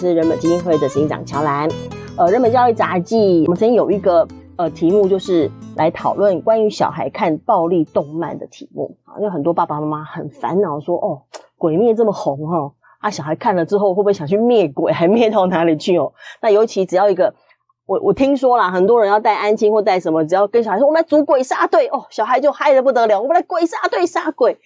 是人本基金会的执行长乔兰。呃，人本教育杂记，我们曾经有一个呃题目，就是来讨论关于小孩看暴力动漫的题目啊，因为很多爸爸妈妈很烦恼，说哦，鬼灭这么红哈，啊，小孩看了之后会不会想去灭鬼，还灭到哪里去哦？那尤其只要一个，我我听说啦，很多人要带安亲或带什么，只要跟小孩说我们来组鬼杀队哦，小孩就嗨得不得了，我们来鬼杀队杀鬼。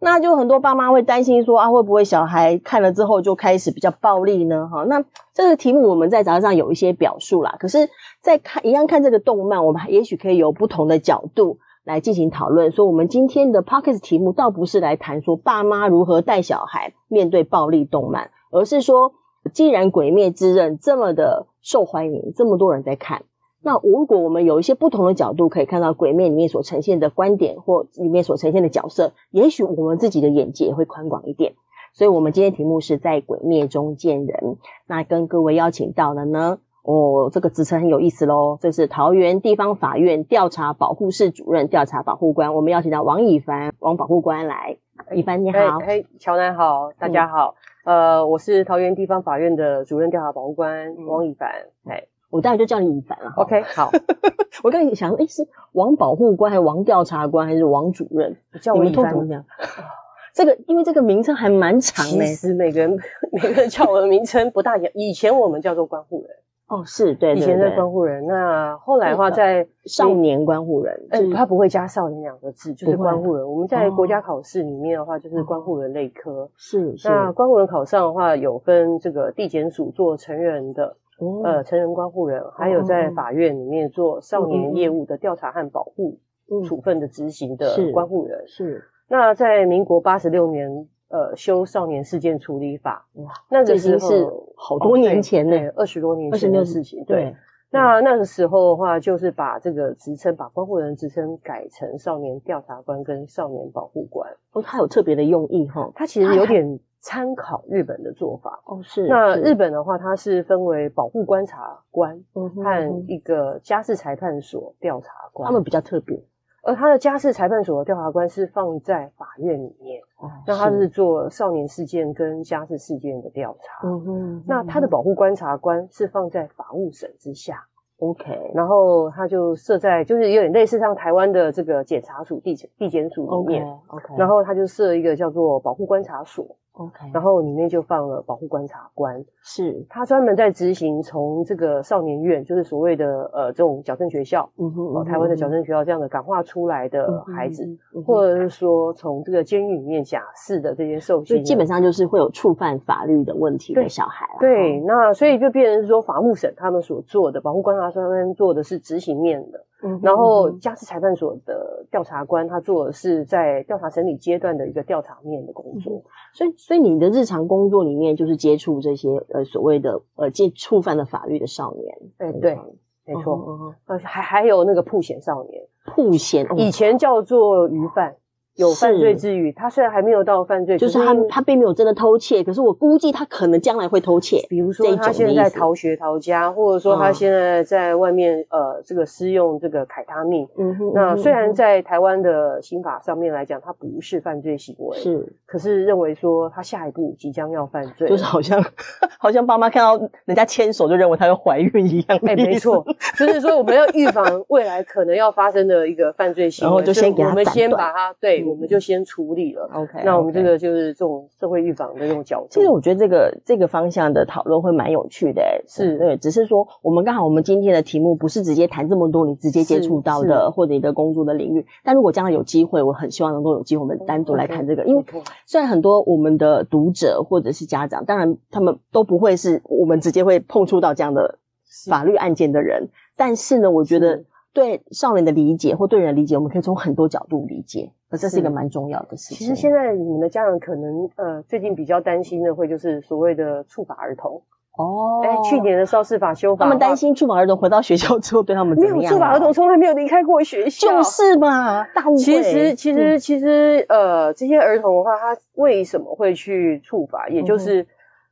那就很多爸妈会担心说啊，会不会小孩看了之后就开始比较暴力呢？哈，那这个题目我们在杂志上有一些表述啦。可是，在看一样看这个动漫，我们也许可以有不同的角度来进行讨论。说我们今天的 Podcast 题目倒不是来谈说爸妈如何带小孩面对暴力动漫，而是说，既然《鬼灭之刃》这么的受欢迎，这么多人在看。那如果我们有一些不同的角度，可以看到《鬼面》里面所呈现的观点，或里面所呈现的角色，也许我们自己的眼界也会宽广一点。所以，我们今天题目是在《鬼灭》中见人。那跟各位邀请到的呢，哦，这个职称很有意思喽，这是桃园地方法院调查保护室主任、调查保护官。我们邀请到王以凡王保护官来。以凡你好，嘿，乔南好，大家好。嗯、呃，我是桃园地方法院的主任调查保护官王以凡，哎。我当然就叫你以凡了。OK，好。我刚才想说，诶、欸、是王保护官，还是王调查官，还是王主任？叫我以帆。这个，因为这个名称还蛮长的。其实每个人每个人叫我的名称不大一样。以前我们叫做关护人。哦，是对。以前的关护人，那后来的话，在少年关护人，嗯，他不会加少年两个字，就是关护人。我们在国家考试里面的话，就是关护人类科。哦、是是。那关护人考上的话，有跟这个地检署做成人的。呃，成人关护人，还有在法院里面做少年业务的调查和保护处分的执行的关护人。是，是。那在民国八十六年，呃，修少年事件处理法，哇，那个时候是好多年前呢，二十多年前的事情。对，对那那个时候的话，就是把这个职称，把关护人职称改成少年调查官跟少年保护官。哦，他有特别的用意哈，他其实有点。参考日本的做法哦，是。那日本的话，它是分为保护观察官和一个家事裁判所调查官，他们比较特别。而他的家事裁判所的调查官是放在法院里面，哦那他是做少年事件跟家事事件的调查。嗯哼。那他的保护观察官是放在法务省之下，OK。然后他就设在，就是有点类似像台湾的这个检察署、地检地检署里面，OK。然后他就设一个叫做保护观察所。OK，然后里面就放了保护观察官，是。他专门在执行从这个少年院，就是所谓的呃这种矫正学校，嗯哼，哦，台湾的矫正学校这样的感化出来的孩子，嗯嗯、或者是说从这个监狱里面假释的这些受刑，基本上就是会有触犯法律的问题的小孩对，对，那所以就变成是说法务省他们所做的保护观察官做的是执行面的。然后，家事裁判所的调查官，他做的是在调查审理阶段的一个调查面的工作。嗯、所以，所以你的日常工作里面就是接触这些呃所谓的呃接触犯了法律的少年。哎，对，没错。嗯嗯、还还有那个曝险少年，曝险以前叫做虞犯。有犯罪之余，他虽然还没有到犯罪，就是他他并没有真的偷窃，可是我估计他可能将来会偷窃。比如说他现在逃学逃家，或者说他现在在外面呃这个施用这个凯他命。嗯哼。那虽然在台湾的刑法上面来讲，他不是犯罪行为，是，可是认为说他下一步即将要犯罪，就是好像 好像爸妈看到人家牵手就认为他要怀孕一样。哎，没错，就是说我们要预防未来可能要发生的一个犯罪行为，然后就先给他，我们先把他对。我们就先处理了，OK。那我们这个就是这种社会预防的这种角度。其实我觉得这个这个方向的讨论会蛮有趣的，是对。只是说我们刚好我们今天的题目不是直接谈这么多你直接接触到的或者你的工作的领域，但如果将来有机会，我很希望能够有机会我们单独来谈这个，因为虽然很多我们的读者或者是家长，当然他们都不会是我们直接会碰触到这样的法律案件的人，但是呢，我觉得。对少年的理解或对人的理解，我们可以从很多角度理解，而这是一个蛮重要的事情。其实现在你们的家长可能呃最近比较担心的会就是所谓的触法儿童哦，哎，去年的时候是法修法，他们担心触法儿童回到学校之后对他们怎么样？没有，触法儿童从来没有离开过学校，就是嘛，大误会。其实其实其实呃这些儿童的话，他为什么会去触法？也就是。嗯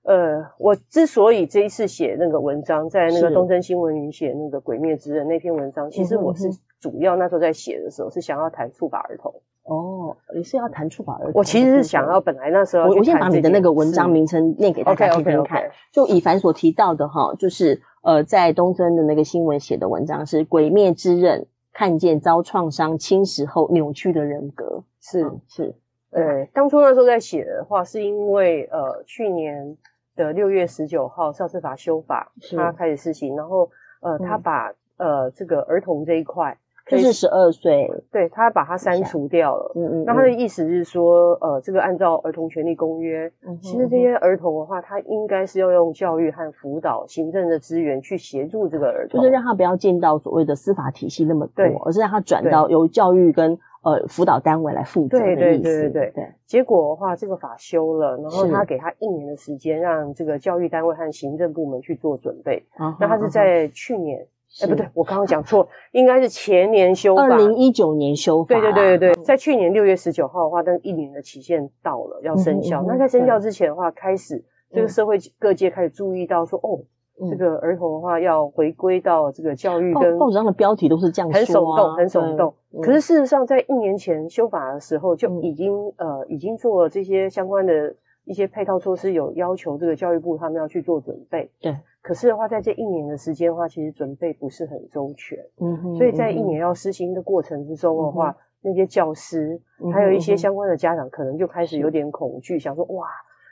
呃，我之所以这一次写那个文章，在那个东森新闻云写那个《鬼灭之刃》那篇文章，其实我是主要那时候在写的时候是想要谈触法儿童。哦，你是要谈触法儿童？我其实是想要本来那时候我我先把你的那个文章名称念给大家听听看。就以凡所提到的哈，就是呃，在东森的那个新闻写的文章是《鬼灭之刃》，看见遭创伤侵蚀后扭曲的人格。是是，呃，当初那时候在写的话，是因为呃，去年的六月十九号少事法修法，他开始实行，然后呃，他把呃这个儿童这一块。就是十二岁，对，他把它删除掉了。嗯嗯，那他的意思是说，呃，这个按照儿童权利公约，嗯、其实这些儿童的话，他应该是要用教育和辅导、行政的资源去协助这个儿童，就是让他不要见到所谓的司法体系那么多，对而是让他转到由教育跟呃辅导单位来负责的意思。对对对对对。对结果的话，这个法修了，然后他给他一年的时间，让这个教育单位和行政部门去做准备。是那他是在去年。哎，不对，我刚刚讲错，应该是前年修法，二零一九年修法。对对对对对，在去年六月十九号的话，但一年的期限到了，要生效。那在生效之前的话，开始这个社会各界开始注意到说，哦，这个儿童的话要回归到这个教育跟报纸上的标题都是这样说，很耸动，很耸动。可是事实上，在一年前修法的时候，就已经呃已经做了这些相关的一些配套措施，有要求这个教育部他们要去做准备。对。可是的话，在这一年的时间的话，其实准备不是很周全，嗯哼，所以在一年要实行的过程之中的话，嗯、那些教师还有一些相关的家长，可能就开始有点恐惧，想说哇，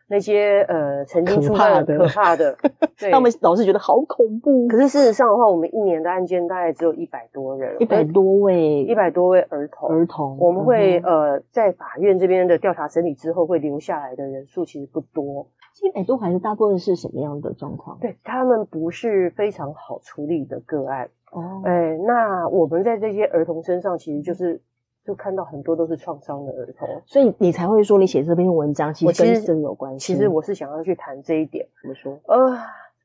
那些呃曾经出现可怕的，对，他们老是觉得好恐怖。可是事实上的话，我们一年的案件大概只有一百多人，一百多位，一百多位儿童，儿童，我们会、嗯、呃在法院这边的调查审理之后，会留下来的人数其实不多。一百多孩子大部分是什么样的状况？对，他们不是非常好处理的个案哦。哎，那我们在这些儿童身上，其实就是就看到很多都是创伤的儿童，所以你才会说你写这篇文章其实跟这有关系。其实我是想要去谈这一点。怎么说？呃。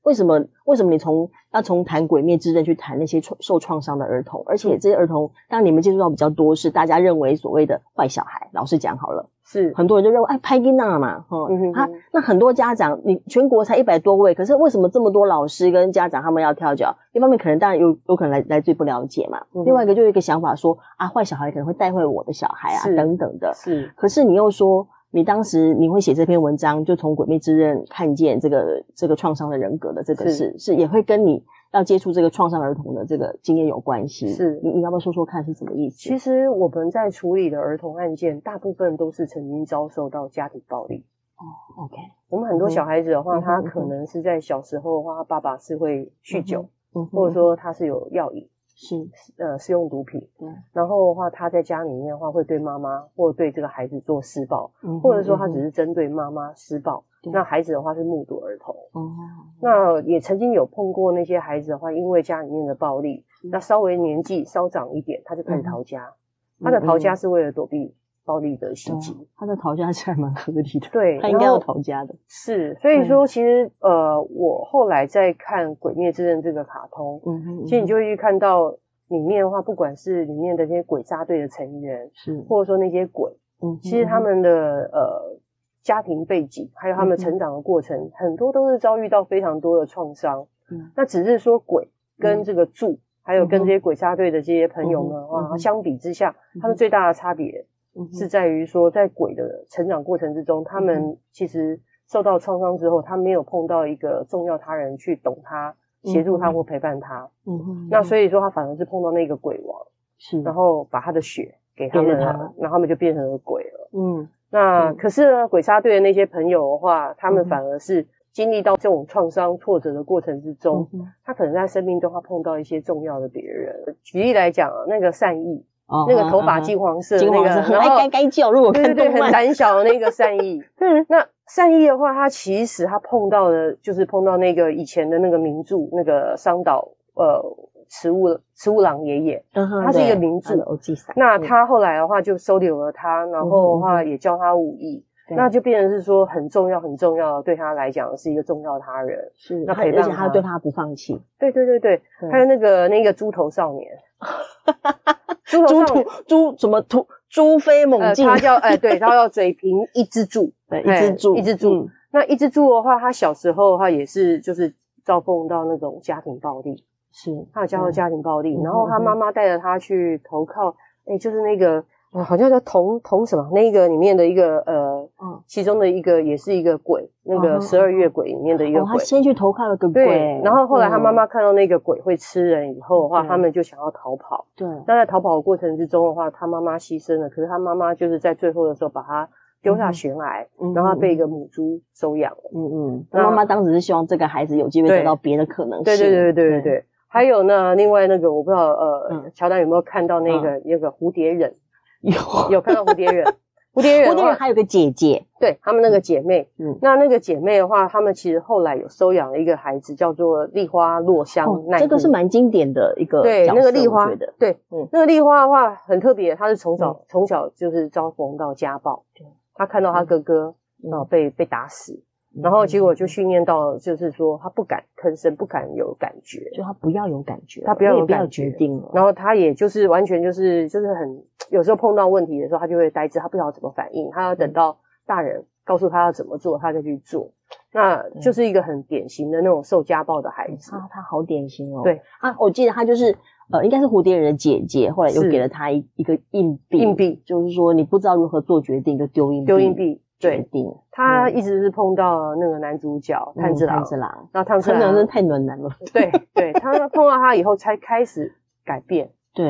为什么？为什么你从要从谈鬼灭之刃去谈那些创受创伤的儿童？而且这些儿童，当然你们接触到比较多是大家认为所谓的坏小孩。老实讲好了，是很多人就认为哎，拍囡仔嘛，哈、嗯，他那很多家长，你全国才一百多位，可是为什么这么多老师跟家长他们要跳脚？一方面可能当然有有可能来来自于不了解嘛，嗯、另外一个就有一个想法说啊，坏小孩可能会带坏我的小孩啊，等等的。是，可是你又说。你当时你会写这篇文章，就从《鬼灭之刃》看见这个这个创伤的人格的这个事，是，是也会跟你要接触这个创伤儿童的这个经验有关系。是，你你要不要说说看是什么意思？其实我们在处理的儿童案件，大部分都是曾经遭受到家庭暴力。哦，OK。我们很多小孩子的话，嗯、他可能是在小时候的话，他爸爸是会酗酒，嗯、或者说他是有药瘾。是呃，使用毒品，嗯，然后的话，他在家里面的话，会对妈妈或对这个孩子做施暴，嗯、或者说他只是针对妈妈施暴，嗯、那孩子的话是目睹儿童，哦、嗯，那也曾经有碰过那些孩子的话，因为家里面的暴力，嗯、那稍微年纪稍长一点，他就开始逃家，嗯、他的逃家是为了躲避暴力的袭击，嗯、他的逃家是还蛮合理的，对，他应该要逃家的，是，所以说其实、嗯、呃，我后来在看《鬼灭之刃》这个卡通，嗯哼，其实你就会去看到。里面的话，不管是里面的那些鬼杀队的成员，是。或者说那些鬼，嗯哼，其实他们的呃家庭背景，还有他们成长的过程，嗯、很多都是遭遇到非常多的创伤。嗯，那只是说鬼跟这个柱，嗯、还有跟这些鬼杀队的这些朋友们的话，嗯、相比之下，嗯、他们最大的差别是在于说，在鬼的成长过程之中，他们其实受到创伤之后，他没有碰到一个重要他人去懂他。协助他或陪伴他，嗯哼，那所以说他反而是碰到那个鬼王，是，然后把他的血给他们，然后他们就变成了鬼了，嗯，那可是呢，鬼杀队的那些朋友的话，他们反而是经历到这种创伤挫折的过程之中，他可能在生命中他碰到一些重要的别人，举例来讲，那个善逸，那个头发金黄色，那个然后该该叫，如果看对对，很胆小的那个善意，嗯，那。善意的话，他其实他碰到的，就是碰到那个以前的那个名著，那个桑岛呃慈物慈物郎爷爷，他是一个名著。那他后来的话就收留了他，然后的话也教他武艺，那就变成是说很重要很重要，对他来讲是一个重要他人。是，那陪伴他，而且他。对他不放弃。对对对对，对还有那个那个猪头少年，猪头少年。猪什么突猪飞猛进？他叫哎，对，他叫嘴平一只猪。对，一只猪，一只柱。嗯、那一只猪的话，他小时候的话也是，就是遭碰到那种家庭暴力，是，他有遭到家庭暴力，嗯、然后他妈妈带着他去投靠，哎、就是那个好像叫同同什么那个里面的一个呃，嗯，其中的一个也是一个鬼，那个十二月鬼里面的一个鬼。他先去投靠了个鬼，对，然后后来他妈妈看到那个鬼会吃人以后的话，他们就想要逃跑。对，那在逃跑的过程之中的话，他妈妈牺牲了，可是他妈妈就是在最后的时候把他丢下悬崖，然后被一个母猪收养了。嗯嗯，他妈妈当时是希望这个孩子有机会得到别的可能性。对对对对对对。还有呢，另外那个我不知道，呃，乔丹有没有看到那个那个蝴蝶忍？有有看到蝴蝶忍，蝴蝶人，蝴蝶人还有个姐姐，对他们那个姐妹，嗯，那那个姐妹的话，他们其实后来有收养了一个孩子，叫做丽花落香奈。这个是蛮经典的一个对那个丽花，对，嗯，那个丽花的话很特别，她是从小从小就是遭逢到家暴，对，她看到她哥哥然后被被打死。然后结果就训练到，就是说他不敢吭声，不敢有感觉，就他不要有感觉，他不要有感觉，决定了。然后他也就是完全就是就是很，有时候碰到问题的时候，他就会呆滞，他不知道怎么反应，他要等到大人告诉他要怎么做，他再去做。那就是一个很典型的那种受家暴的孩子。啊，他好典型哦。对啊，我记得他就是呃，应该是蝴蝶人的姐姐，后来又给了他一一个硬币，硬币就是说你不知道如何做决定，就丢硬币，丢硬币。对，定他一直是碰到那个男主角炭治郎，炭治郎，然后炭治郎真的太暖男了。对，对他碰到他以后才开始改变。对，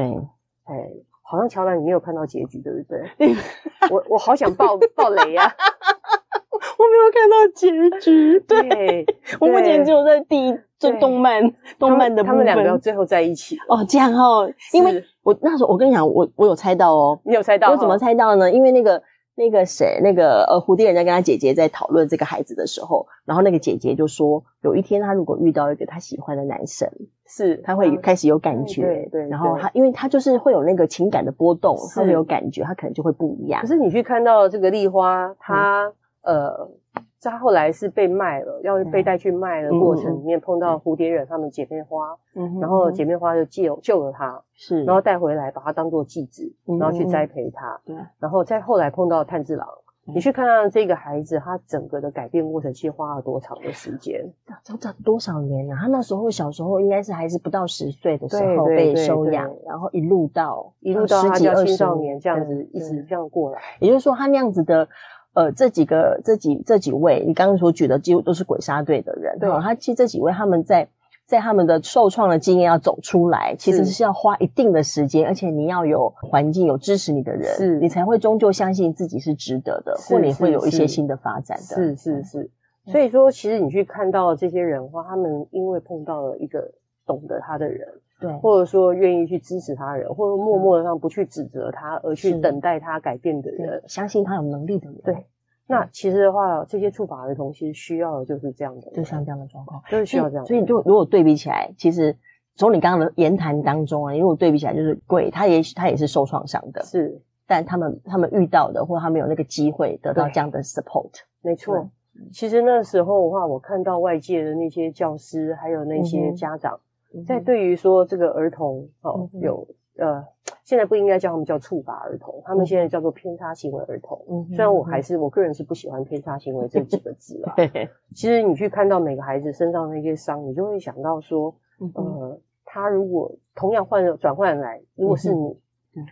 哎，好像乔丹，你没有看到结局，对不对？我我好想爆爆雷呀！我没有看到结局。对，我目前只有在第一就动漫动漫的部分，他们两个最后在一起哦，这样哦。因为我那时候我跟你讲，我我有猜到哦，你有猜到？我怎么猜到呢？因为那个。那个谁，那个呃，蝴蝶人在跟他姐姐在讨论这个孩子的时候，然后那个姐姐就说，有一天他如果遇到一个他喜欢的男生，是他会开始有感觉，对对。然后他，因为他就是会有那个情感的波动，他会有感觉，他可能就会不一样。可是你去看到这个丽花，她呃。他后来是被卖了，要被带去卖的过程里面碰到蝴蝶忍他们姐妹花，嗯，然后姐妹花就救救了他，是，然后带回来把他当做继子，然后去栽培他，对，然后再后来碰到炭治郎，你去看看这个孩子，他整个的改变过程，其实花了多长的时间？整整多少年啊？他那时候小时候应该是还是不到十岁的时候被收养，然后一路到一路到他叫青少年这样子一直这样过来，也就是说他那样子的。呃，这几个、这几、这几位，你刚刚所举的几乎都是鬼杀队的人。对，他其实这几位他们在在他们的受创的经验要走出来，其实是要花一定的时间，而且你要有环境、有支持你的人，是你才会终究相信自己是值得的，或你会有一些新的发展的。是是是。所以说，其实你去看到这些人的话，他们因为碰到了一个懂得他的人，对，或者说愿意去支持他人，或者默默的让不去指责他，而去等待他改变的人，相信他有能力的人。对。那其实的话，这些触法儿童其实需要的就是这样的，就像这样的状况，就是需要这样。所以，就如果对比起来，其实从你刚刚的言谈当中啊，如果对比起来，就是鬼，他也他也是受创伤的，是，但他们他们遇到的，或他们有那个机会得到这样的 support，没错。其实那时候的话，我看到外界的那些教师，还有那些家长，在对于说这个儿童哦有。呃，现在不应该叫他们叫触法儿童，他们现在叫做偏差行为儿童。嗯，虽然我还是我个人是不喜欢偏差行为这几个字啊。其实你去看到每个孩子身上那些伤，你就会想到说，呃，他如果同样换转换来，如果是你，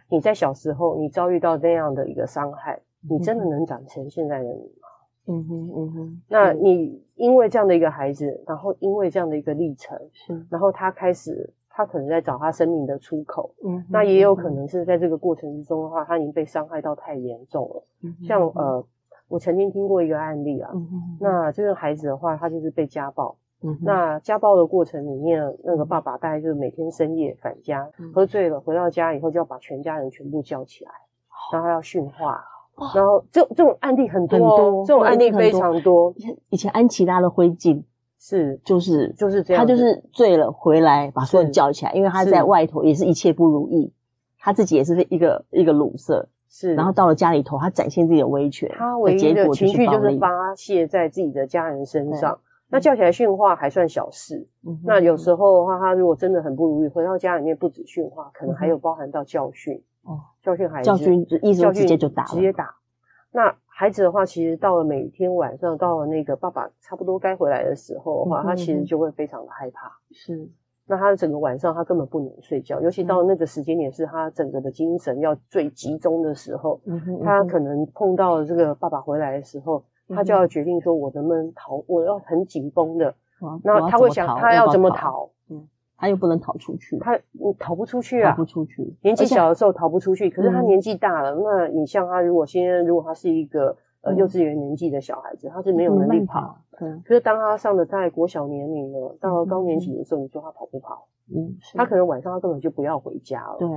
你在小时候你遭遇到那样的一个伤害，你真的能长成现在的你吗？嗯哼，嗯哼。那你因为这样的一个孩子，然后因为这样的一个历程，是，然后他开始。他可能在找他生命的出口，嗯，那也有可能是在这个过程之中的话，他已经被伤害到太严重了。嗯，像呃，我曾经听过一个案例啊，嗯，那这个孩子的话，他就是被家暴，嗯，那家暴的过程里面，那个爸爸大概就是每天深夜返家，喝醉了回到家以后就要把全家人全部叫起来，然后要训话，然后这这种案例很多，很多，这种案例非常多。以前安琪拉的灰烬。是，就是就是这样。他就是醉了回来，把所有人叫起来，因为他在外头也是一切不如意，他自己也是一个一个鲁色。是，然后到了家里头，他展现自己的威权，他唯一的情绪就是发泄在自己的家人身上。那叫起来训话还算小事，那有时候的话，他如果真的很不如意，回到家里面不止训话，可能还有包含到教训。哦，教训孩子，教训意思直接就打，直接打。那孩子的话，其实到了每天晚上，到了那个爸爸差不多该回来的时候的话，嗯、他其实就会非常的害怕。是，那他整个晚上他根本不能睡觉，尤其到那个时间点是他整个的精神要最集中的时候，嗯哼嗯哼，他可能碰到了这个爸爸回来的时候，嗯、他就要决定说，我能不能逃？我要很紧绷的，那他会想他要怎么逃？嗯，他又不能逃出去，他你逃不出去啊，逃不出去。年纪小的时候逃不出去，可是他年纪大了，嗯、那你像他，如果现在如果他是一个。呃，幼稚园年纪的小孩子，他是没有能力跑。嗯，可是当他上了在国小年龄了，到了高年级的时候，你说他跑不跑？嗯，他可能晚上他根本就不要回家了。对。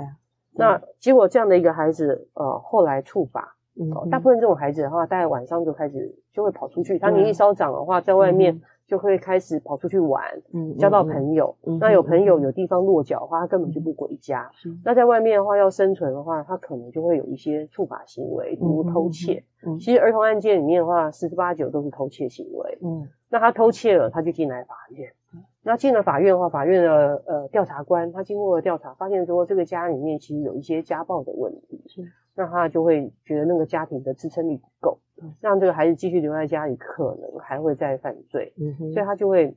那结果这样的一个孩子，呃，后来触法，嗯，大部分这种孩子的话，大概晚上就开始就会跑出去。他年纪稍长的话，在外面。就会开始跑出去玩，嗯，交到朋友。嗯、那有朋友有地方落脚的话，他根本就不回家。嗯、那在外面的话，要生存的话，他可能就会有一些触法行为，比如偷窃。其实儿童案件里面的话，十之八九都是偷窃行为。嗯，那他偷窃了，他就进来法院。嗯、那进了法院的话，法院的呃调查官他经过了调查，发现说这个家里面其实有一些家暴的问题。是，那他就会觉得那个家庭的支撑力不够。让这个孩子继续留在家里，可能还会再犯罪，嗯哼，所以他就会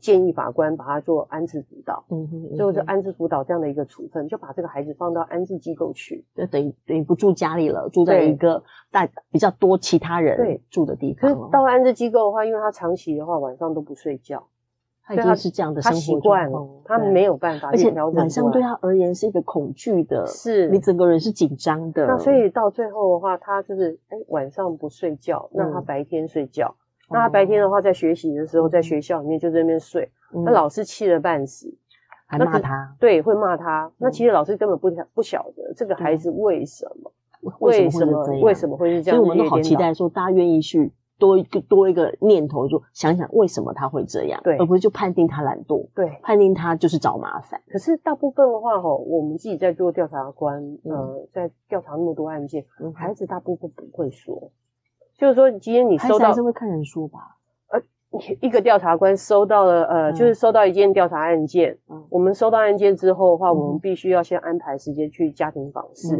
建议法官把他做安置辅导，嗯哼，就是安置辅导这样的一个处分，就把这个孩子放到安置机构去，就等于等于不住家里了，住在一个大比较多其他人住的地方。可是到安置机构的话，因为他长期的话晚上都不睡觉。他已经是这样的生活习惯了，他没有办法，而且晚上对他而言是一个恐惧的，是你整个人是紧张的。那所以到最后的话，他就是哎晚上不睡觉，那他白天睡觉，那他白天的话在学习的时候，在学校里面就在那边睡，那老师气得半死，还骂他，对，会骂他。那其实老师根本不不晓得这个孩子为什么，为什么为什么会是这样，所以我们都好期待说大家愿意去。多一个多一个念头，就想想为什么他会这样，对，而不是就判定他懒惰，对，判定他就是找麻烦。可是大部分的话，吼，我们自己在做调查官，呃，在调查那么多案件，孩子大部分不会说，就是说今天你收到，还是会看人说吧。一个调查官收到了，呃，嗯、就是收到一件调查案件。嗯，我们收到案件之后的话，嗯、我们必须要先安排时间去家庭访视，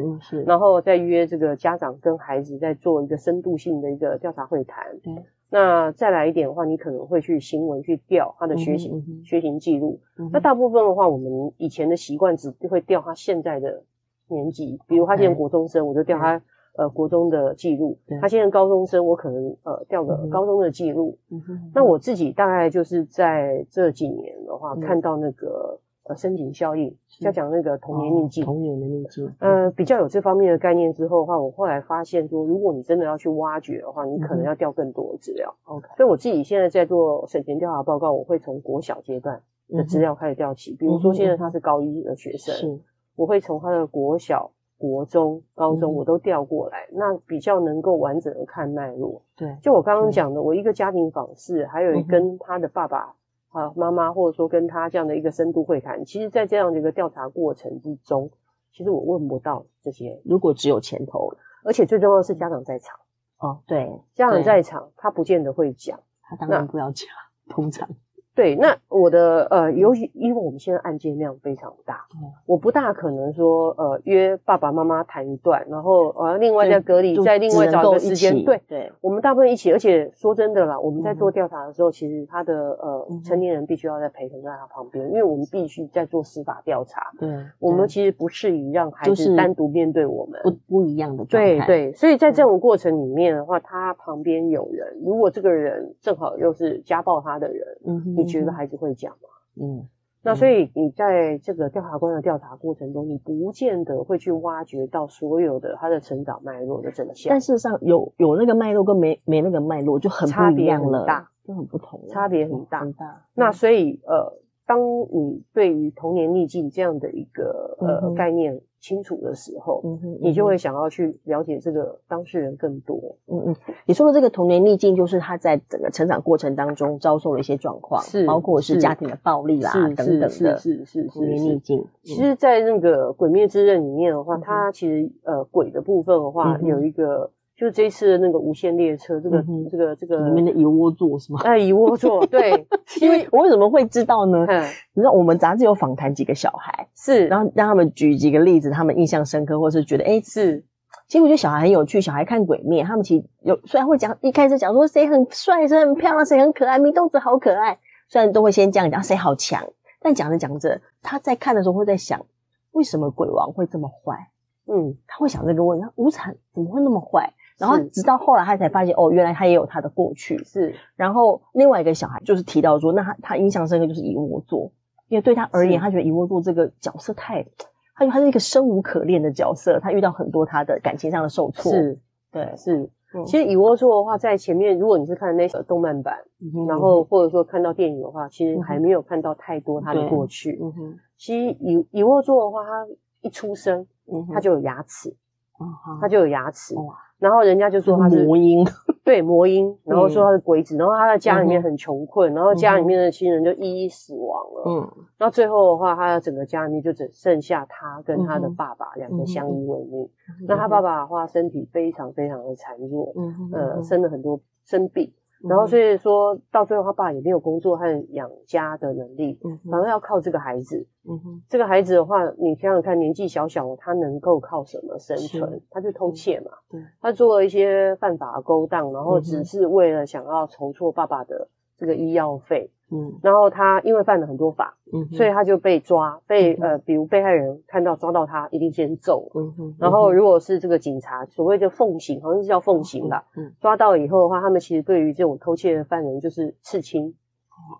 然后再约这个家长跟孩子再做一个深度性的一个调查会谈。嗯，那再来一点的话，你可能会去行文去调他的学习、学习记录。嗯、那大部分的话，我们以前的习惯只会调他现在的年纪，比如他现在国中生，嗯、我就调他。呃，国中的记录，他现在高中生，我可能呃调个高中的记录。嗯哼，那我自己大概就是在这几年的话，嗯、看到那个呃深井效应，要讲那个童年印记，童年的印记，呃，比较有这方面的概念之后的话，我后来发现说，如果你真的要去挖掘的话，你可能要调更多的资料。OK，、嗯、所以我自己现在在做省前调查报告，我会从国小阶段的资料开始调起，嗯、比如说现在他是高一的学生，是，我会从他的国小。国中、高中我都调过来，嗯、那比较能够完整的看脉络。对，就我刚刚讲的，我一个家庭访视，还有跟他的爸爸、啊妈妈，或者说跟他这样的一个深度会谈，其实，在这样的一个调查过程之中，其实我问不到这些。如果只有前头，而且最重要的是家长在场。哦，对，家长在场，他不见得会讲，他当然不要讲，通常。对，那我的呃，尤其因为我们现在案件量非常大，嗯、我不大可能说呃约爸爸妈妈谈一段，然后呃另外再隔离，再另外找一个时间。对，对，我们大部分一起，而且说真的啦，我们在做调查的时候，嗯、其实他的呃成年人必须要在陪同在他旁边，因为我们必须在做司法调查。对，我们其实不适宜让孩子单独面对我们，不不一样的状态。对对，所以在这种过程里面的话，他旁边有人，如果这个人正好又是家暴他的人，嗯哼。你觉得孩子会讲吗？嗯，那所以你在这个调查官的调查过程中，你不见得会去挖掘到所有的他的成长脉络的真相。但事实上，有有那个脉络跟没没那个脉络就很不一样了，差别很大，就很不同，差别很大。很大。那所以呃，当你对于童年逆境这样的一个呃概念，清楚的时候，嗯哼，你就会想要去了解这个当事人更多。嗯嗯，你说的这个童年逆境，就是他在整个成长过程当中遭受了一些状况，是包括是家庭的暴力啦等等的，是是是童年逆境。其实，在那个《鬼灭之刃》里面的话，它其实呃鬼的部分的话有一个。就这一次的那个无限列车，这个、嗯、这个这个里面的蚁窝座是吗？哎，蚁窝座，对，因为我为什么会知道呢？嗯，你知道我们杂志有访谈几个小孩，是，然后让他们举几个例子，他们印象深刻，或是觉得哎是。其实我觉得小孩很有趣，小孩看鬼灭，他们其实有虽然会讲一开始讲说谁很帅，谁很漂亮，谁很可爱，祢豆子好可爱，虽然都会先这样讲谁好强。但讲着讲着，他在看的时候会在想，为什么鬼王会这么坏？嗯，他会想这个问题，无惨怎么会那么坏？然后直到后来他才发现，哦，原来他也有他的过去。是，然后另外一个小孩就是提到说，那他他印象深刻就是猗窝座，因为对他而言，他觉得猗窝座这个角色太，他觉得他是一个生无可恋的角色，他遇到很多他的感情上的受挫。是，对，是。其实猗窝座的话，在前面，如果你是看那个动漫版，嗯、然后或者说看到电影的话，其实还没有看到太多他的过去。嗯哼，其实猗猗窝座的话，他一出生，嗯、他就有牙齿，嗯、他就有牙齿。哇然后人家就说他是魔婴，对魔婴，然后说他是鬼子，然后他在家里面很穷困，然后家里面的亲人就一一死亡了。嗯，那最后的话，他的整个家里面就只剩下他跟他的爸爸两个相依为命。那他爸爸的话，身体非常非常的孱弱，呃，生了很多生病。然后所以说到最后，他爸也没有工作和养家的能力，反而要靠这个孩子。嗯哼，这个孩子的话，你想想看，年纪小小，他能够靠什么生存？他就偷窃嘛。对，他做了一些犯法的勾当，然后只是为了想要筹措爸爸的这个医药费。嗯，然后他因为犯了很多法，嗯，所以他就被抓，被呃，比如被害人看到抓到他，一定先揍，嗯哼，然后如果是这个警察，所谓的奉行，好像是叫奉行吧，嗯，抓到以后的话，他们其实对于这种偷窃的犯人就是刺青，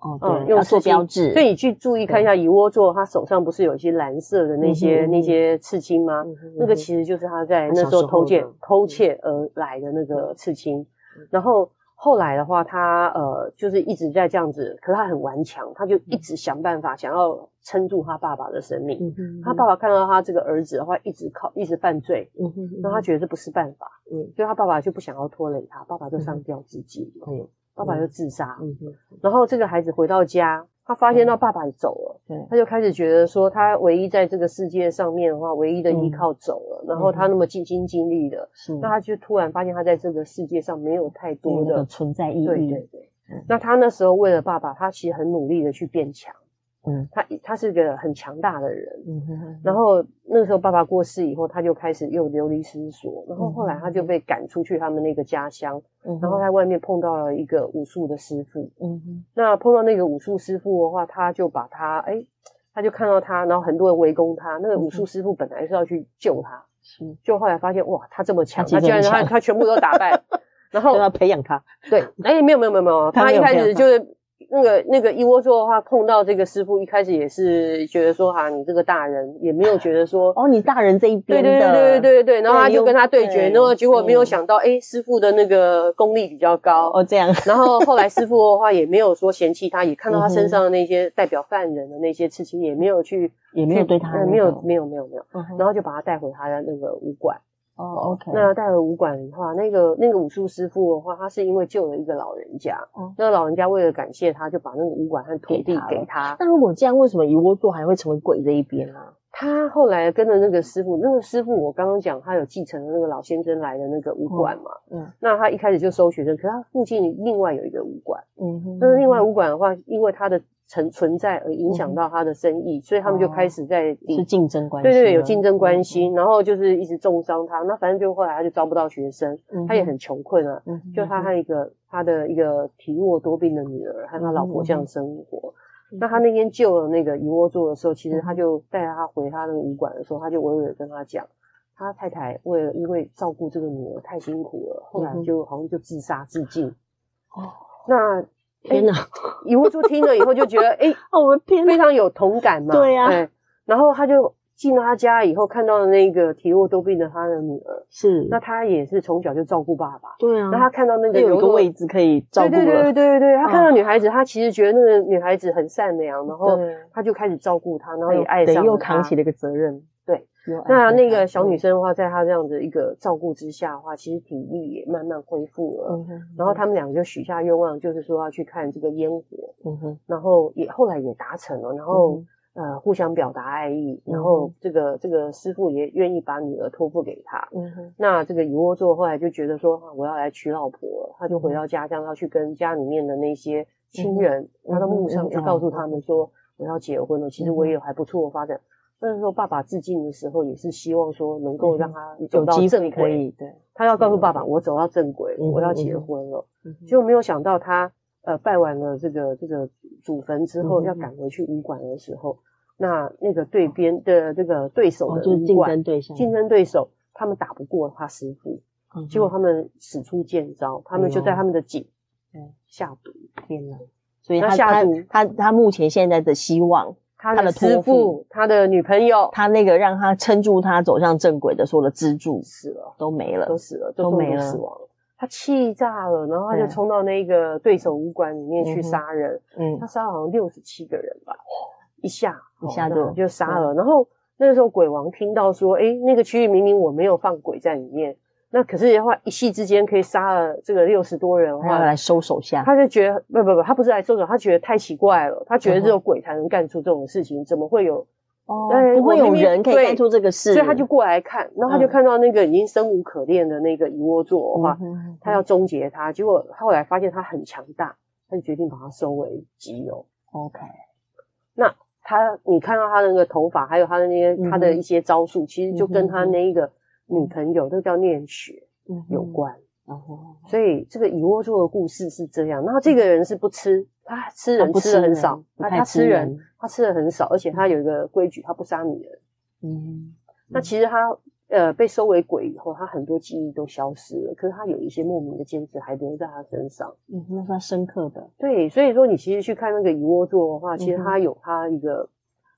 哦哦，对，用做标志，所以你去注意看一下猗窝座，他手上不是有一些蓝色的那些那些刺青吗？那个其实就是他在那时候偷窃偷窃而来的那个刺青，然后。后来的话，他呃就是一直在这样子，可是他很顽强，他就一直想办法想要撑住他爸爸的生命。嗯哼，他爸爸看到他这个儿子的话，一直靠一直犯罪，嗯哼，那他觉得这不是办法，嗯，所以他爸爸就不想要拖累他，爸爸就上吊自尽，嗯，爸爸就自杀，然后这个孩子回到家。他发现到爸爸走了，对，他就开始觉得说，他唯一在这个世界上面的话，唯一的依靠走了。然后他那么尽心尽力的，那他就突然发现他在这个世界上没有太多的存在意义。对对对，那他那时候为了爸爸，他其实很努力的去变强。嗯，他他是个很强大的人，嗯哼哼。然后那个时候爸爸过世以后，他就开始又流离失所。然后后来他就被赶出去他们那个家乡，嗯。然后在外面碰到了一个武术的师傅，嗯哼。那碰到那个武术师傅的话，他就把他，哎，他就看到他，然后很多人围攻他。那个武术师傅本来是要去救他，是。就后来发现哇，他这么强，他居然他他全部都打败，然后 要培养他。对，哎，没有没有没有没有，他一开始就是。那个那个一窝座的话，碰到这个师傅，一开始也是觉得说哈，你这个大人也没有觉得说哦，你大人这一边的，对对对对对对，然后他就跟他对决，然后结果没有想到，哎，师傅的那个功力比较高。哦，这样，然后后来师傅的话也没有说嫌弃他，也看到他身上的那些代表犯人的那些刺青，也没有去，也没有对他，没有没有没有没有，然后就把他带回他的那个武馆。哦、oh，OK。那带了武馆的话，那个那个武术师傅的话，他是因为救了一个老人家，嗯，那个老人家为了感谢他，就把那个武馆和土地给他。那如果这样，为什么一窝座还会成为鬼这一边啊？他后来跟着那个师傅，那个师傅我刚刚讲，他有继承了那个老先生来的那个武馆嘛，嗯，嗯，那他一开始就收学生，可是他附近另外有一个武馆，嗯哼，那另外武馆的话，因为他的存存在而影响到他的生意，所以他们就开始在是竞争关系，对对对，有竞争关系，然后就是一直重伤他，那反正就后来他就招不到学生，他也很穷困啊，就他和一个他的一个体弱多病的女儿和他老婆这样生活。那他那天救了那个鱼窝座的时候，其实他就带他回他那个武馆的时候，他就娓娓的跟他讲，他太太为了因为照顾这个女儿太辛苦了，后来就好像就自杀自尽。哦，那。天哪！猗窝座听了以后就觉得，哎、欸，我的天，非常有同感嘛。对呀。然后他就进了他家以后，看到了那个体弱多病的他的女儿。是。那他也是从小就照顾爸爸。对啊。那他看到那个有一个位置可以照顾。对对对对对对。他看到女孩子，他其实觉得那个女孩子很善良，然后他就开始照顾她，然后也爱上她。又扛起了一个责任。对。那那个小女生的话，在她这样的一个照顾之下的话，其实体力也慢慢恢复了。嗯哼。然后他们两个就许下愿望，就是说要去看这个烟火。嗯哼。然后也后来也达成了，然后呃互相表达爱意，然后这个这个师傅也愿意把女儿托付给他。嗯哼。那这个乙窝座后来就觉得说，我要来娶老婆了，他就回到家乡，要去跟家里面的那些亲人，他的墓上去告诉他们说，我要结婚了。其实我也有还不错的发展。那时候爸爸致敬的时候，也是希望说能够让他走到正轨。对，他要告诉爸爸，我走到正轨，我要结婚了。结果没有想到他呃拜完了这个这个祖坟之后，要赶回去武馆的时候，那那个对边的这个对手的就是竞争对象，竞争对手他们打不过他师傅，结果他们使出剑招，他们就在他们的井下毒，天哪！所以他下毒，他他目前现在的希望。他的师傅，他的女朋友，他那个让他撑住他走向正轨的所有的支柱死了，都没了，都死了，都没了，死亡了。他气炸了，然后他就冲到那个对手武馆里面去杀人。嗯，他杀了好像六十七个人吧，一下一下就就杀了。然后那个时候鬼王听到说，哎，那个区域明明我没有放鬼在里面。那可是的话，一夕之间可以杀了这个六十多人的话，来收手下，他就觉得不不不，他不是来收手，他觉得太奇怪了，他觉得只有鬼才能干出这种事情，怎么会有哦？不会有人可以干出这个事，所以他就过来看，然后他就看到那个已经生无可恋的那个猗窝座的话，他要终结他，结果后来发现他很强大，他就决定把他收为己有。OK，那他你看到他的那个头发，还有他的那些他的一些招数，其实就跟他那一个。女朋友都叫念雪有关，然后所以这个蚁窝座的故事是这样。然后这个人是不吃，他吃人吃的很少，他他吃人他吃的很少，而且他有一个规矩，他不杀女人。嗯，那其实他呃被收为鬼以后，他很多记忆都消失了，可是他有一些莫名的坚持还留在他身上。嗯，那是他深刻的。对，所以说你其实去看那个蚁窝座的话，其实他有他一个。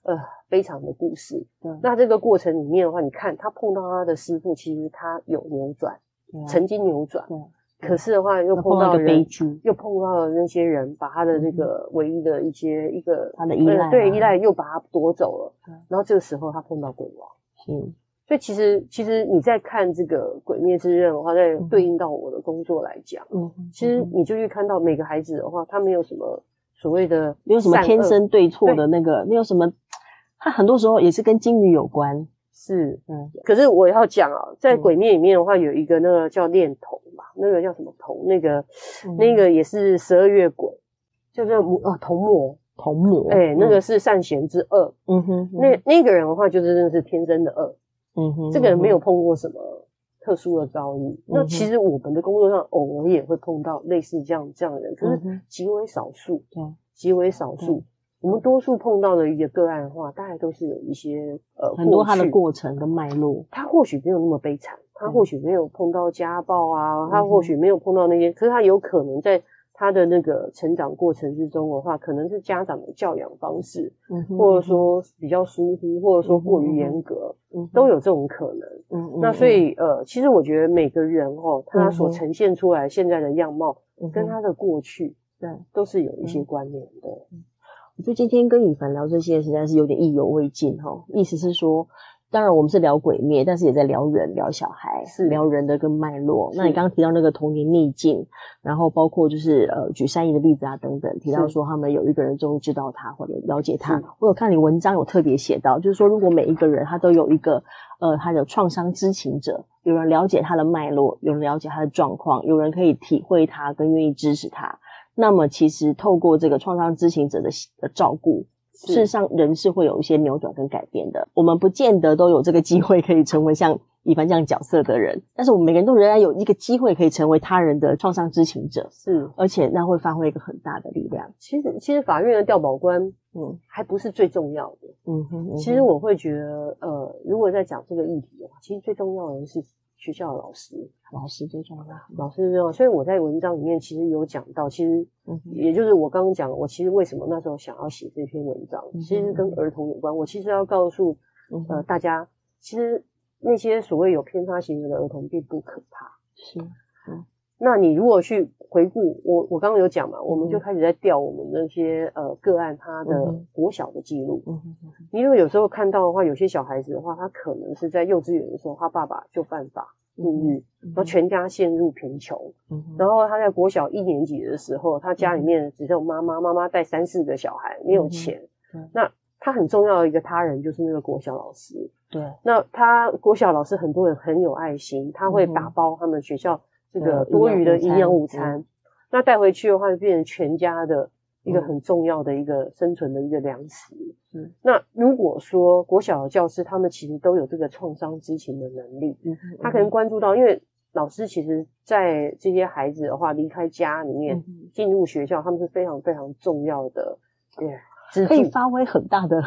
呃，悲惨的故事。嗯，那这个过程里面的话，你看他碰到他的师傅，其实他有扭转，嗯、曾经扭转。嗯，可是的话又碰到人，悲剧，又碰到了那些人，把他的这个唯一的一些、嗯、一个他的依赖、啊，对依赖又把他夺走了。嗯，然后这个时候他碰到鬼王。嗯，所以其实其实你在看这个《鬼灭之刃》的话，在对应到我的工作来讲，嗯，其实你就去看到每个孩子的话，他没有什么所谓的没有什么天生对错的那个，没有什么。他很多时候也是跟金鱼有关，是，嗯，可是我要讲啊，在鬼面里面的话，有一个那个叫恋童嘛，那个叫什么童？那个，嗯、那个也是十二月鬼，叫做啊童魔，童魔，哎、那个是善贤之恶，嗯哼，嗯那那个人的话，就是真的是天生的恶，嗯哼，这个人没有碰过什么特殊的遭遇，嗯、那其实我们的工作上偶尔也会碰到类似这样这样的人，可是极为少数，对，极为少数。我们多数碰到的一个个案的话，大概都是有一些呃很多他的过程跟脉络，他或许没有那么悲惨，他或许没有碰到家暴啊，嗯、他或许没有碰到那些，可是他有可能在他的那个成长过程之中的话，可能是家长的教养方式，嗯哼，或者说比较疏忽，或者说过于严格，嗯，都有这种可能。那所以呃，其实我觉得每个人哦，他所呈现出来现在的样貌，跟他的过去，对，都是有一些关联的。嗯我觉得今天跟以凡聊这些，实在是有点意犹未尽哈。意思是说，当然我们是聊鬼灭，但是也在聊人、聊小孩，是聊人的跟脉络。那你刚刚提到那个童年逆境，然后包括就是呃举善意的例子啊等等，提到说他们有一个人终于知道他或者了解他。我有看你文章有特别写到，就是说如果每一个人他都有一个呃他的创伤知情者，有人了解他的脉络，有人了解他的状况，有人可以体会他跟愿意支持他。那么，其实透过这个创伤知情者的的照顾，事实上人是会有一些扭转跟改变的。我们不见得都有这个机会可以成为像以凡这样角色的人，但是我们每个人都仍然有一个机会可以成为他人的创伤知情者，是，而且那会发挥一个很大的力量。其实，其实法院的调保官，嗯，还不是最重要的。嗯哼，嗯哼，其实我会觉得，呃，如果在讲这个议题的话，其实最重要的是。学校的老师，老师最重要，老师最重要。所以我在文章里面其实有讲到，其实，也就是我刚刚讲，我其实为什么那时候想要写这篇文章，其实跟儿童有关。我其实要告诉呃大家，其实那些所谓有偏差行为的儿童并不可怕。是，嗯。那你如果去回顾我，我刚刚有讲嘛，我们就开始在调我们那些呃个案他的国小的记录。嗯嗯嗯。因为有时候看到的话，有些小孩子的话，他可能是在幼稚园的时候，他爸爸就犯法入狱，然后全家陷入贫穷。嗯。然后他在国小一年级的时候，他家里面只有妈妈，妈妈带三四个小孩，没有钱。嗯。那他很重要的一个他人就是那个国小老师。对。那他国小老师很多人很有爱心，他会打包他们学校。这个多余的营养午餐，嗯、那带回去的话，就变成全家的一个很重要的一个生存的一个粮食。嗯，那如果说国小的教师他们其实都有这个创伤知情的能力，嗯，他可能关注到，因为老师其实，在这些孩子的话离开家里面进入学校，他们是非常非常重要的，对，可以发挥很大的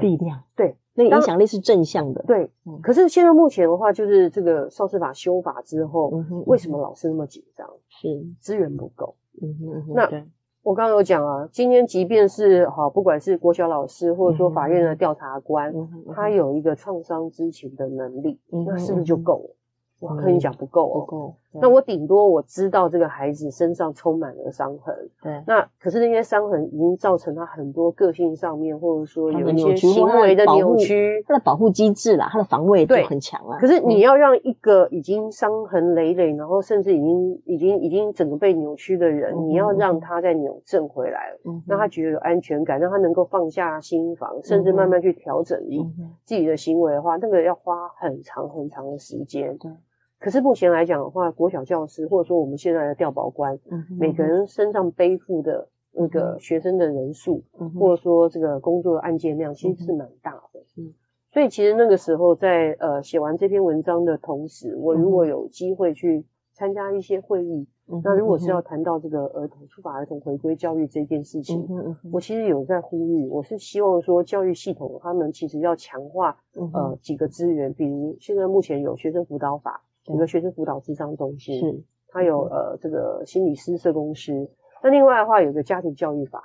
力量。对，那个影响力是正向的。对，可是现在目前的话，就是这个少司法修法之后，为什么老师那么紧张？是资源不够。嗯哼，那我刚刚有讲啊，今天即便是好，不管是国小老师或者说法院的调查官，他有一个创伤知情的能力，那是不是就够了？我跟你讲不够哦，不够。那我顶多我知道这个孩子身上充满了伤痕，对。那可是那些伤痕已经造成他很多个性上面，或者说有一些行为的扭曲，他的保护机制啦，他的防卫就很强啊。可是你要让一个已经伤痕累累，然后甚至已经已经已经整个被扭曲的人，你要让他再扭正回来，让他觉得有安全感，让他能够放下心防，甚至慢慢去调整自己的行为的话，那个要花很长很长的时间。对。可是目前来讲的话，国小教师或者说我们现在的调保官，嗯、每个人身上背负的那个学生的人数，嗯、或者说这个工作的案件量，其实是蛮大的。嗯，所以其实那个时候在呃写完这篇文章的同时，我如果有机会去参加一些会议，嗯、那如果是要谈到这个儿童触法儿童回归教育这件事情，嗯、我其实有在呼吁，我是希望说教育系统他们其实要强化呃几个资源，比如现在目前有学生辅导法。整个学生辅导智商中心，是，他有呃这个心理师、社工师。那另外的话，有个家庭教育法，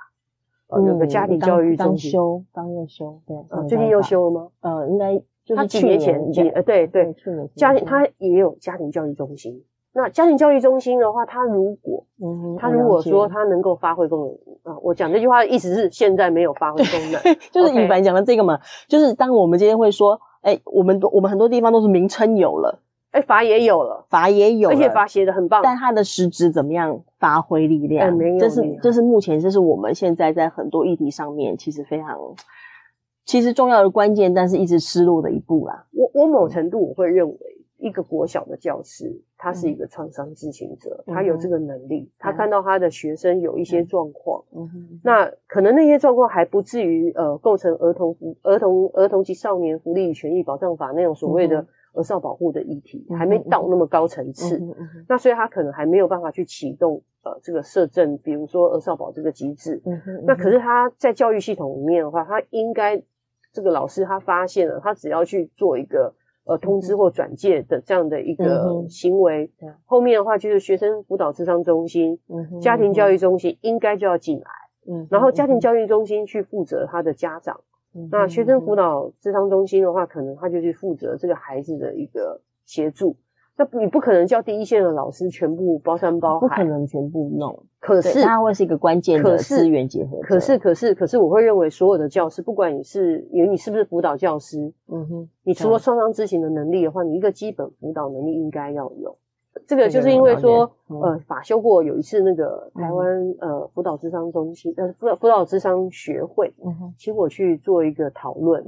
呃，有个家庭教育中心。刚修，刚又修，对。最近又修了吗？呃，应该就是几年前，几呃对对，去年家庭他也有家庭教育中心。那家庭教育中心的话，他如果嗯，他如果说他能够发挥功能啊，我讲这句话的意思是现在没有发挥功能，就是宇凡讲的这个嘛，就是当我们今天会说，哎，我们我们很多地方都是名称有了。哎，法也有了，法也有了，而且法写的很棒，但他的实质怎么样发挥力量？没有，这是这是目前这是我们现在在很多议题上面其实非常其实重要的关键，但是一直失落的一步啦。我我某程度我会认为，一个国小的教师，他是一个创伤知情者，嗯、他有这个能力，嗯、他看到他的学生有一些状况，那可能那些状况还不至于呃构成儿童儿童儿童及少年福利与权益保障法那种所谓的。儿少保护的议题还没到那么高层次，那所以他可能还没有办法去启动呃这个设政，比如说儿少保这个机制。那可是他在教育系统里面的话，他应该这个老师他发现了，他只要去做一个呃通知或转介的这样的一个行为，后面的话就是学生辅导智商中心、家庭教育中心应该就要进来，然后家庭教育中心去负责他的家长。那学生辅导智商中心的话，可能他就去负责这个孩子的一个协助。那你不可能叫第一线的老师全部包山包海，不可能全部弄。可是他会是一个关键的资源结合。可是，可是，可是，我会认为所有的教师，不管你是因为你是不是辅导教师，嗯哼，你除了创伤知情的能力的话，你一个基本辅导能力应该要有。这个就是因为说，呃，法修过有一次那个台湾呃辅导智商中心呃辅导辅导智商学会，请我去做一个讨论。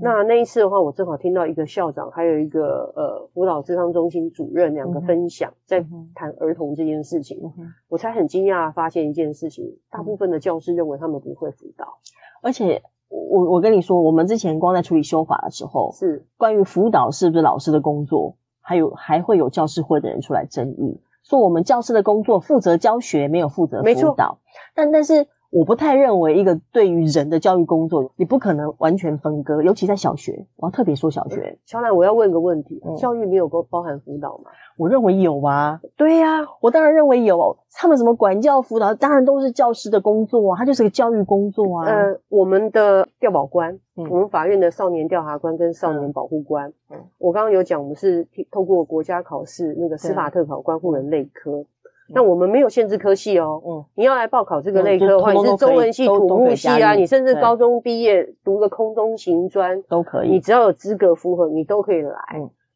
那那一次的话，我正好听到一个校长还有一个呃辅导智商中心主任两个分享，在谈儿童这件事情。我才很惊讶发现一件事情，大部分的教师认为他们不会辅导，而且我我跟你说，我们之前光在处理修法的时候，是。关于辅导是不是老师的工作。还有还会有教师会的人出来争议，说我们教师的工作负责教学，没有负责辅导。但但是。我不太认为一个对于人的教育工作，你不可能完全分割，尤其在小学。我要特别说小学。乔兰，我要问个问题：嗯、教育没有包包含辅导吗？我认为有啊。对呀、啊，我当然认为有。他们什么管教辅导，当然都是教师的工作啊，他就是个教育工作啊。呃，我们的调保官，嗯、我们法院的少年调查官跟少年保护官，嗯、我刚刚有讲，我们是透过国家考试那个司法特考关护人类科。那我们没有限制科系哦，嗯，你要来报考这个类科的话，你是中文系、土木系啊，你甚至高中毕业读个空中行专都可以，你只要有资格符合，你都可以来。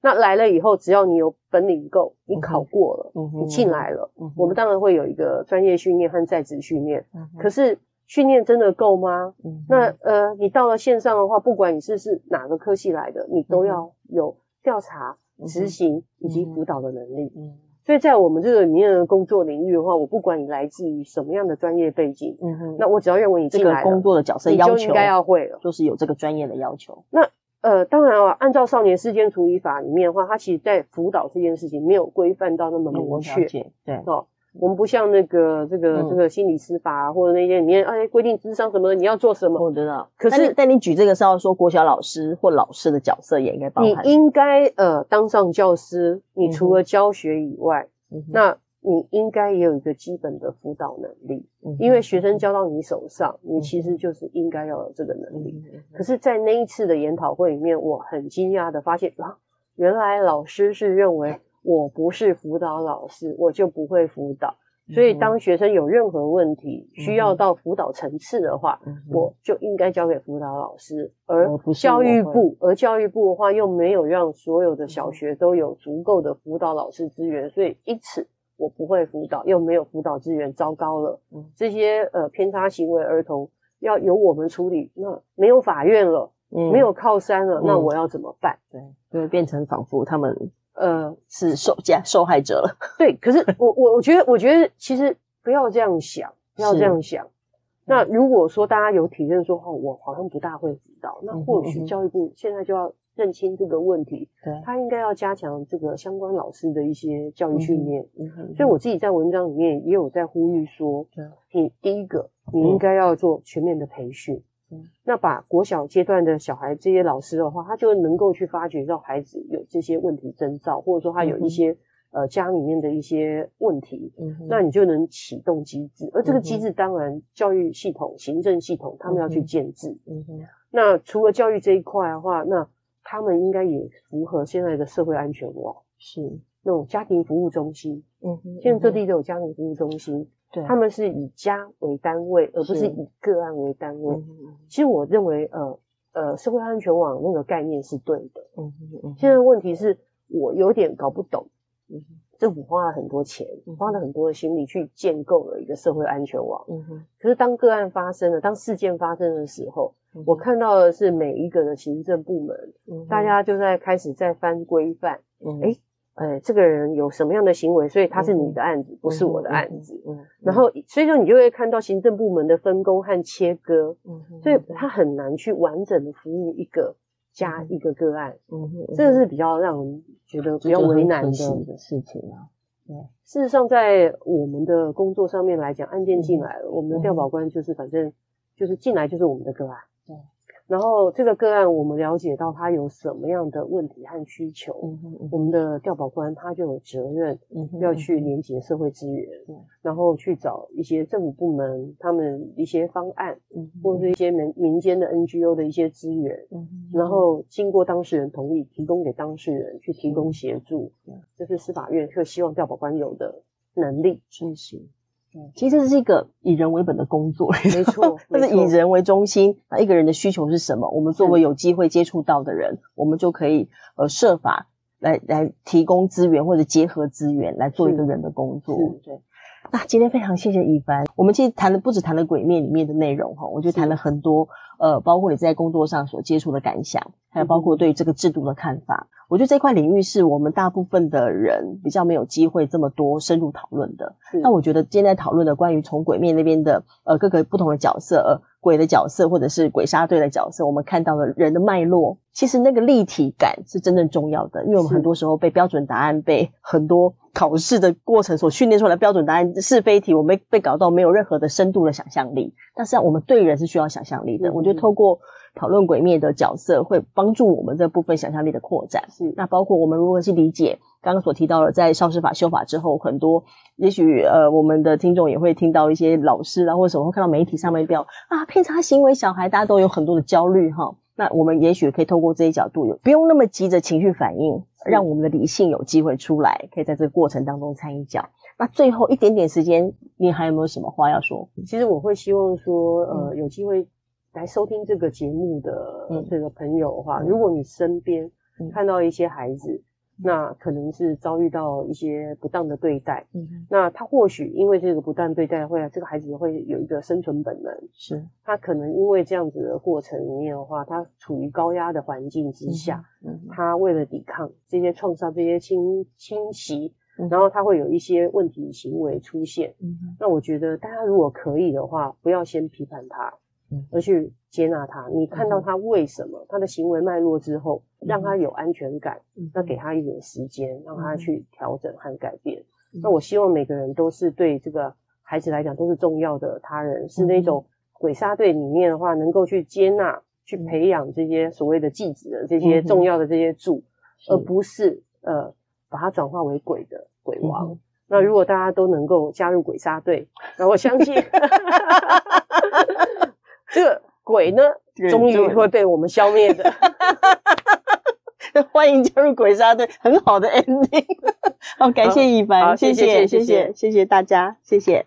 那来了以后，只要你有本领够，你考过了，你进来了，我们当然会有一个专业训练和在职训练。可是训练真的够吗？那呃，你到了线上的话，不管你是是哪个科系来的，你都要有调查、执行以及辅导的能力。所以在我们这个里面的工作领域的话，我不管你来自于什么样的专业背景，嗯哼，那我只要认为你这个工作的角色要求，你就应该要会了，就是有这个专业的要求。那呃，当然啊，按照少年事件处理法里面的话，它其实在辅导这件事情没有规范到那么明确，对哦。我们不像那个这个、嗯、这个心理司法啊，或者那些里面哎规定智商什么的，你要做什么？我知道。可是，但你举这个是要说国小老师或老师的角色也应该包含。你应该呃当上教师，你除了教学以外，嗯、那你应该也有一个基本的辅导能力，嗯、因为学生交到你手上，你其实就是应该要有这个能力。嗯、可是，在那一次的研讨会里面，我很惊讶的发现啊，原来老师是认为。我不是辅导老师，我就不会辅导。所以，当学生有任何问题需要到辅导层次的话，我就应该交给辅导老师。而教育部，而教育部的话又没有让所有的小学都有足够的辅导老师资源，所以因此我不会辅导，又没有辅导资源，糟糕了。这些呃偏差行为儿童要由我们处理，那没有法院了，没有靠山了，那我要怎么办？对，就会变成仿佛他们。呃，是受加受害者了。对，可是我我我觉得，我觉得其实不要这样想，不要这样想。那如果说大家有体认说，哦，我好像不大会辅导，那或许教育部现在就要认清这个问题，对，他应该要加强这个相关老师的一些教育训练。所以我自己在文章里面也有在呼吁说，你第一个，你应该要做全面的培训。那把国小阶段的小孩这些老师的话，他就能够去发掘到孩子有这些问题征兆，或者说他有一些、嗯、呃家里面的一些问题，嗯、那你就能启动机制。而这个机制，当然教育系统、行政系统他们要去建制。嗯哼，那除了教育这一块的话，那他们应该也符合现在的社会安全网，是那种家庭服务中心。嗯哼，现在各地都有家庭服务中心。对，他们是以家为单位，而不是以个案为单位。嗯、其实我认为，呃呃，社会安全网那个概念是对的。嗯嗯嗯。现在问题是我有点搞不懂。嗯，政府花了很多钱，花了很多的心力去建构了一个社会安全网。嗯哼。可是当个案发生了，当事件发生的时候，嗯、我看到的是每一个的行政部门，嗯、大家就在开始在翻规范。嗯。诶呃，这个人有什么样的行为，所以他是你的案子，嗯、不是我的案子。嗯，嗯嗯然后所以说你就会看到行政部门的分工和切割，嗯，所以他很难去完整的服务一个加一个个案。嗯，这个是比较让人觉得比较为难的，的事情啊。对，事实上在我们的工作上面来讲，案件进来了，嗯、我们的调保官就是反正就是进来就是我们的个案。对。然后这个个案，我们了解到他有什么样的问题和需求，嗯哼嗯我们的调保官他就有责任要去连接社会资源，然后去找一些政府部门他们一些方案，嗯、或者是一些民民间的 NGO 的一些资源，然后经过当事人同意，提供给当事人去提供协助，嗯、这是司法院就希望调保官有的能力，是是。其实这是一个以人为本的工作，没错，就是以人为中心。那一个人的需求是什么？我们作为有机会接触到的人，我们就可以呃设法来来提供资源或者结合资源来做一个人的工作。对。那今天非常谢谢一帆，我们其实谈的不止谈了鬼面里面的内容哈，我就谈了很多呃，包括你在工作上所接触的感想，还有包括对这个制度的看法。我觉得这块领域是我们大部分的人比较没有机会这么多深入讨论的。那我觉得今天在讨论的关于从鬼面那边的呃各个不同的角色，呃鬼的角色或者是鬼杀队的角色，我们看到的人的脉络，其实那个立体感是真正重要的，因为我们很多时候被标准答案被很多。考试的过程所训练出来的标准答案是非题，我们被搞到没有任何的深度的想象力。但是我们对人是需要想象力的。嗯、我觉得透过讨论鬼灭的角色，会帮助我们这部分想象力的扩展。是，那包括我们如何去理解刚刚所提到的，在少师法修法之后，很多也许呃，我们的听众也会听到一些老师啊，或者什么会看到媒体上面标啊偏差行为小孩，大家都有很多的焦虑哈。那我们也许可以透过这些角度，有不用那么急着情绪反应。让我们的理性有机会出来，可以在这个过程当中参与角。那最后一点点时间，你还有没有什么话要说？其实我会希望说，呃，有机会来收听这个节目的这个朋友的话，嗯、如果你身边看到一些孩子。那可能是遭遇到一些不当的对待，嗯，那他或许因为这个不当对待，会这个孩子会有一个生存本能，是，他可能因为这样子的过程里面的话，他处于高压的环境之下，嗯，他为了抵抗这些创伤、这些侵侵袭，然后他会有一些问题行为出现，嗯，那我觉得大家如果可以的话，不要先批判他。而去接纳他。你看到他为什么他的行为脉络之后，让他有安全感，那给他一点时间，让他去调整和改变。那我希望每个人都是对这个孩子来讲都是重要的他人，是那种鬼杀队里面的话，能够去接纳、去培养这些所谓的继子的这些重要的这些柱，而不是呃把它转化为鬼的鬼王。那如果大家都能够加入鬼杀队，那我相信 这个鬼呢，终于会被我们消灭的。欢迎加入鬼杀队，很好的 ending。好，感谢一凡，谢谢谢谢谢谢大家，谢谢。